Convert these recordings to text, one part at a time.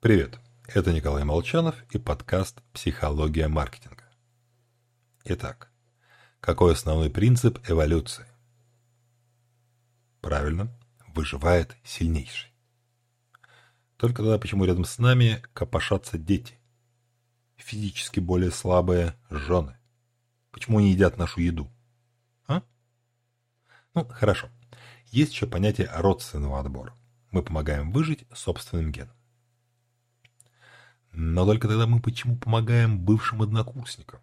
Привет, это Николай Молчанов и подкаст «Психология маркетинга». Итак, какой основной принцип эволюции? Правильно, выживает сильнейший. Только тогда почему рядом с нами копошатся дети? Физически более слабые жены. Почему они едят нашу еду? А? Ну, хорошо. Есть еще понятие родственного отбора. Мы помогаем выжить собственным геном. Но только тогда мы почему помогаем бывшим однокурсникам,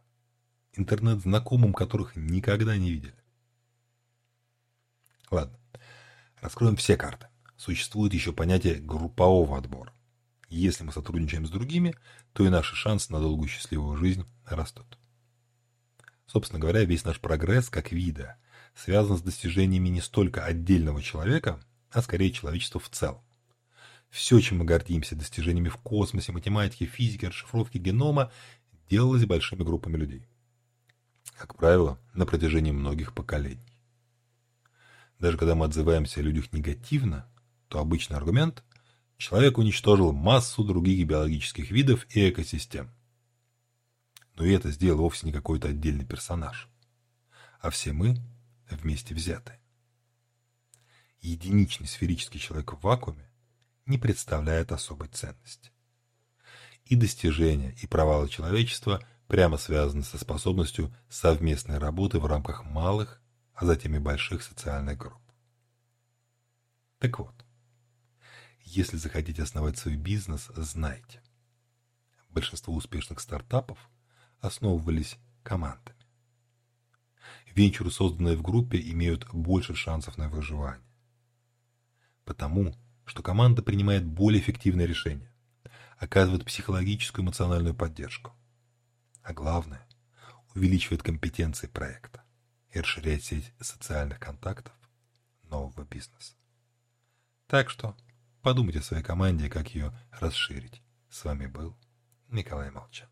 интернет-знакомым, которых никогда не видели? Ладно, раскроем все карты. Существует еще понятие группового отбора. Если мы сотрудничаем с другими, то и наши шансы на долгую счастливую жизнь растут. Собственно говоря, весь наш прогресс как вида связан с достижениями не столько отдельного человека, а скорее человечества в целом. Все, чем мы гордимся, достижениями в космосе, математике, физике, расшифровке генома, делалось большими группами людей. Как правило, на протяжении многих поколений. Даже когда мы отзываемся о людях негативно, то обычный аргумент – человек уничтожил массу других биологических видов и экосистем. Но и это сделал вовсе не какой-то отдельный персонаж, а все мы вместе взятые. Единичный сферический человек в вакууме не представляет особой ценности. И достижения, и провалы человечества прямо связаны со способностью совместной работы в рамках малых, а затем и больших социальных групп. Так вот, если захотите основать свой бизнес, знайте. Большинство успешных стартапов основывались командами. Венчуры, созданные в группе, имеют больше шансов на выживание. Потому что команда принимает более эффективные решения, оказывает психологическую и эмоциональную поддержку. А главное, увеличивает компетенции проекта и расширяет сеть социальных контактов нового бизнеса. Так что подумайте о своей команде, как ее расширить. С вами был Николай Молчан.